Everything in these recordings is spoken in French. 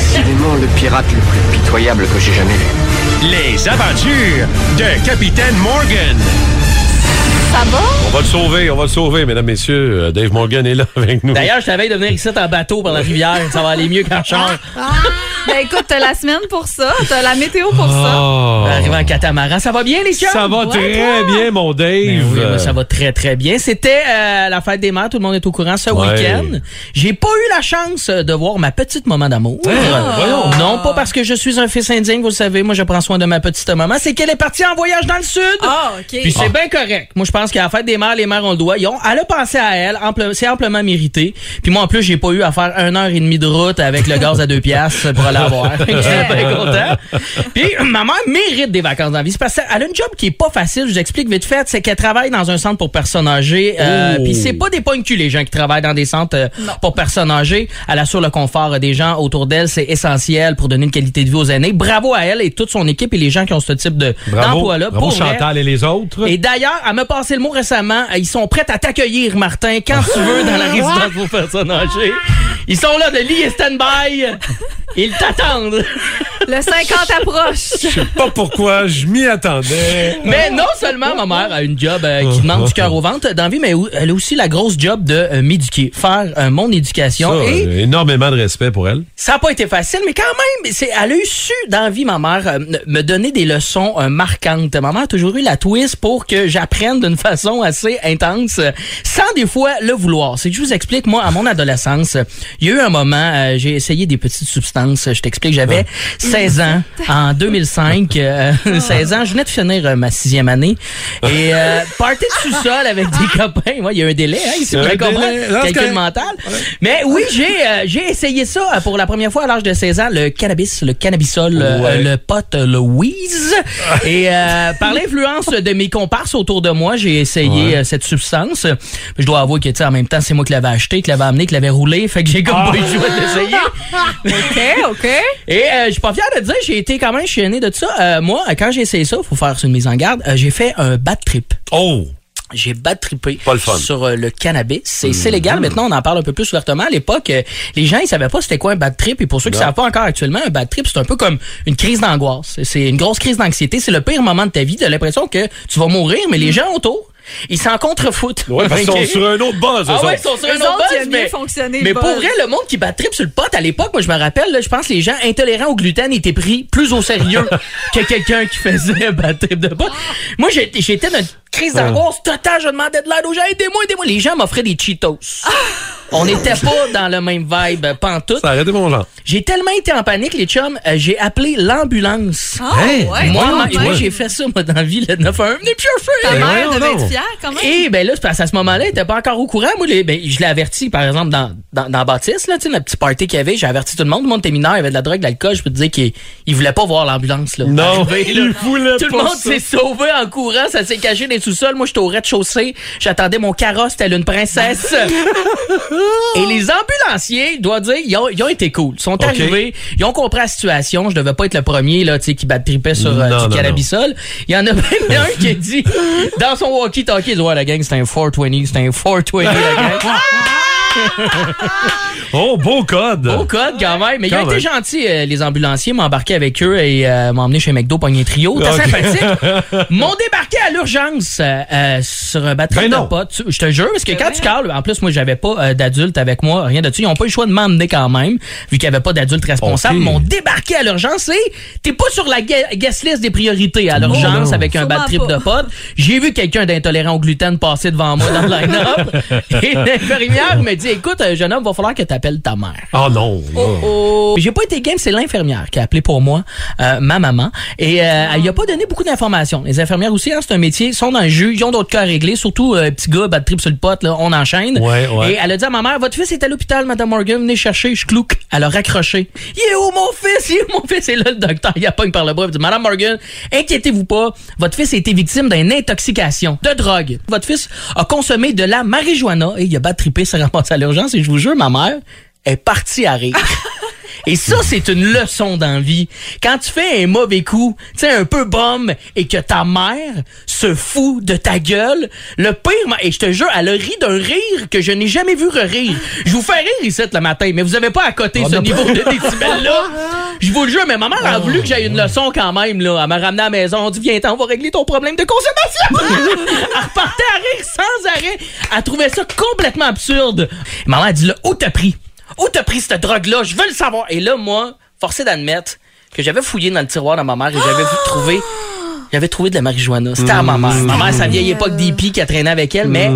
Décidément le pirate le plus pitoyable que j'ai jamais vu. Les aventures de Capitaine Morgan. Ça va? On va le sauver, on va le sauver, mesdames, messieurs. Euh, Dave Morgan est là avec nous. D'ailleurs, je savais de venir ici en bateau par la rivière. Ça va aller mieux qu'en char. Ben écoute, t'as la semaine pour ça, t'as la météo pour ça. Oh. Arrivé en catamaran. Ça va bien, les chums? Ça va Ouais, très toi? bien, mon Dave. Ben oui, moi, ça va très, très bien. C'était euh, la fête des mères. Tout le monde est au courant ce Ouais. week-end. J'ai pas eu la chance de voir ma petite maman d'amour. Ah. Non, pas parce que je suis un fils indien, vous le savez. Moi, je prends soin de ma petite maman. C'est qu'elle est partie en voyage dans le sud. Ah, OK. Puis c'est bien correct. Moi, je pense qu'à la fête des mères, les mères ont le droit. Ils ont, elle a pensé à elle. ample- C'est amplement mérité. Puis moi, en plus, j'ai pas eu à faire une heure et demie de route avec le gaz à deux piastres pour aller la voir. J'étais bien content. Puis ma mère mérite des vacances dans la vie. C'est parce qu'elle a une job qui est pas facile. Je vous explique vite fait. C'est qu'elle travaille dans un centre pour personnes âgées. Euh, Oh. Puis c'est pas des points les gens qui travaillent dans des centres euh, pour personnes âgées. Elle assure le confort des gens autour d'elle. C'est essentiel pour donner une qualité de vie aux aînés. Bravo à elle et toute son équipe et les gens qui ont ce type de d'emploi-là. bravo. Chantal et les autres. Et d'ailleurs, elle m'a passé le mot récemment. euh, Ils sont prêts à t'accueillir, Martin, quand tu veux, dans la résidence pour personnes âgées. Ils sont là de lit et stand-by. Ils t'attendent. Le 50 approche. Je sais pas pourquoi, je m'y attendais. Mais non seulement ma mère a une job euh, qui demande du cœur au ventre dans vie, mais elle a aussi la grosse job de euh, m'éduquer, faire euh, mon éducation. Ça, et énormément de respect pour elle. Ça n'a pas été facile, mais quand même, c'est, elle a eu su dans vie, ma mère, me donner des leçons marquantes. Ma mère a toujours eu la twist pour que j'apprenne d'une façon assez intense, sans des fois le vouloir. C'est que je vous explique, moi, à mon adolescence, il y a eu un moment, j'ai essayé des petites substances. Je t'explique, j'avais 16 ans en 2005. Euh, 16 ans, je venais de finir euh, ma sixième année. Et euh, party de sous-sol avec des copains. Moi, il y a un délai, hein, vous délai. comprendre. C'est Calcul mental. Mais oui, j'ai euh, j'ai essayé ça euh, pour la première fois à l'âge de 16 ans, le cannabis, le cannabisol, euh, Ouais. le pot, le Wheeze. Et euh, par l'influence de mes comparses autour de moi, j'ai essayé Ouais. cette substance. Je dois avouer que, tu sais, en même temps, c'est moi qui l'avais acheté, qui l'avais amené, qui l'avais roulé. Fait que j'ai comme pas eu le choix d'essayer. OK, OK. Et euh, je suis pas fier de dire, j'ai été quand même chienné de ça. Euh, moi, quand j'ai essayé ça, faut faire une mise en garde, euh, j'ai fait un bad trip. Oh! J'ai bad trippé Pas le fun. sur euh, le cannabis. C'est légal. Maintenant, on en parle un peu plus ouvertement. À l'époque, euh, les gens, ils savaient pas c'était quoi un bad trip. Et pour ceux qui Non. savent pas encore actuellement, un bad trip, c'est un peu comme une crise d'angoisse. C'est une grosse crise d'anxiété. C'est le pire moment de ta vie. T'as l'impression que tu vas mourir, mais les gens autour, ils s'en contrefoutent. Ouais, parce qu'ils sont sur un autre buzz, Ah ouais, ils sont sur un autre buzz, mais- fonctionné, Mais le pour vrai, le monde qui bat trip sur le pot, à l'époque, moi, je me rappelle, là, je pense que les gens intolérants au gluten étaient pris plus au sérieux que quelqu'un qui faisait un bad trip de pot. Moi, j'étais j'étais dans une crise d'angoisse totale. Je demandais de l'aide aux gens. Aidez-moi, aidez-moi. Les gens m'offraient des Cheetos. On n'était pas dans le même vibe, euh, pantoute. Ça a arrêté mon genre. J'ai tellement été en panique, les chums, euh, j'ai appelé l'ambulance. Ah, Hey, ouais. moi, moi, j'ai fait ça, moi, dans la vie, le 911. Venez me Ta mère voyons devait donc. être fière, quand même. Et ben là, c'est parce qu'à ce moment-là, il était pas encore au courant. Moi, les- ben, je l'ai averti, par exemple, dans, dans, dans Baptiste, là, tu sais, le petit party qu'il y avait, j'ai averti tout le monde. Tout le monde était mineur, il y avait de la drogue, de l'alcool. Je peux te dire qu'il il voulait pas voir l'ambulance, là. Non, il voulait Tout le pas monde ça. s'est sauvé en courant, ça s'est caché dans les sous-sols. Moi, j'étais au rez-de-chaussée. J'attendais mon carrosse, telle une princesse. Et les ambulanciers, je dois dire, ils ont, ils ont été cool. Ils sont arrivés, ils ont compris la situation. Je devais pas être le premier, là, tu sais, qui bat tripait sur euh, Non, du non, cannabisol. Il y en a même un qui a dit, dans son walkie-talkie, il dit, ouais, la gang, c'est un 420, c'est un 420, la gang. Oh, beau code. Au code, quand même. Mais ils ont été gentils, euh, les ambulanciers, m'ont embarqué avec eux et euh, m'ont emmené chez McDo, pogné un trio. T'es sympathique. m'ont débarqué à l'urgence euh, euh, sur un batterie Ben de potes. Je te jure, parce que quand vrai? tu cales, en plus, moi, j'avais pas euh, d'adulte avec moi, rien de dessus. Ils ont pas eu le choix de m'emmener quand même, vu qu'il y avait pas d'adulte responsable. Ok. Ils m'ont débarqué à l'urgence et t'es pas sur la gue- guest list des priorités à l'urgence avec un bad trip pas. de potes. J'ai vu quelqu'un d'intolérant au gluten passer devant moi dans le line-up. et l'infirmière me dit, écoute, euh, jeune homme, va falloir que t'appelles ta mère. Oh non. Oh. J'ai pas été game, c'est l'infirmière qui a appelé pour moi, euh, ma maman. Et euh, elle y a pas donné beaucoup d'informations. Les infirmières aussi, hein, c'est un métier, sont dans le jus, ils ont d'autres cas à régler, surtout euh, petit gars, bad trip sur le pot, là, on enchaîne. Ouais, ouais. Et elle a dit à ma mère, votre fils est à l'hôpital, Madame Morgan, venez chercher, je clouque. Elle a raccroché. Il est où mon fils? Il est où mon fils? Et là, le docteur, il a pogne par le bras, il dit, Madame Morgan, inquiétez-vous pas, votre fils a été victime d'une intoxication de drogue. Votre fils a consommé de la marijuana et il a bad trippé, s'est ramassé à l'urgence et je vous jure, ma mère est partie à rire. Et ça, c'est une leçon d'envie. Quand tu fais un mauvais coup, tu sais, un peu bombe, et que ta mère se fout de ta gueule, le pire, et je te jure, elle a ri d'un rire que je n'ai jamais vu rire. Je vous fais rire ici le matin, mais vous avez pas à côté ce niveau de décibel-là. Je vous le jure, mais ma mère a voulu que j'aille une leçon quand même, là. Elle m'a ramené à la maison, on dit, viens, on va régler ton problème de consommation. elle repartait à rire sans arrêt. Elle trouvait ça complètement absurde. Maman a dit, là, où t'as pris? Où t'as pris cette drogue-là? Je veux le savoir. Et là, moi, forcé d'admettre que j'avais fouillé dans le tiroir de ma mère et j'avais vu trouver j'avais trouvé de la marijuana. C'était à ma mère. Ma mère, sa vieille époque d'hippie qui a traîné avec elle, mais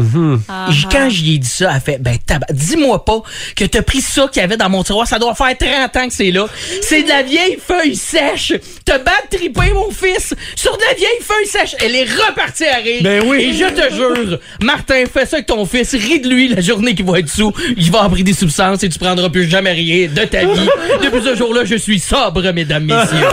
j- quand j'y ai dit ça, elle fait, ben, tabac, dis-moi pas que t'as pris ça qu'il y avait dans mon tiroir. Ça doit faire 30 ans que c'est là. C'est de la vieille feuille sèche. T'as battu triper, mon fils, sur de la vieille feuille sèche. Elle est repartie à rire. Ben oui. Et je te jure, Martin, fais ça avec ton fils. Ris de lui la journée qu'il va être sous. Il va avoir pris des substances et tu prendras plus jamais rien de ta vie. Depuis ce jour-là, je suis sobre, mesdames, messieurs.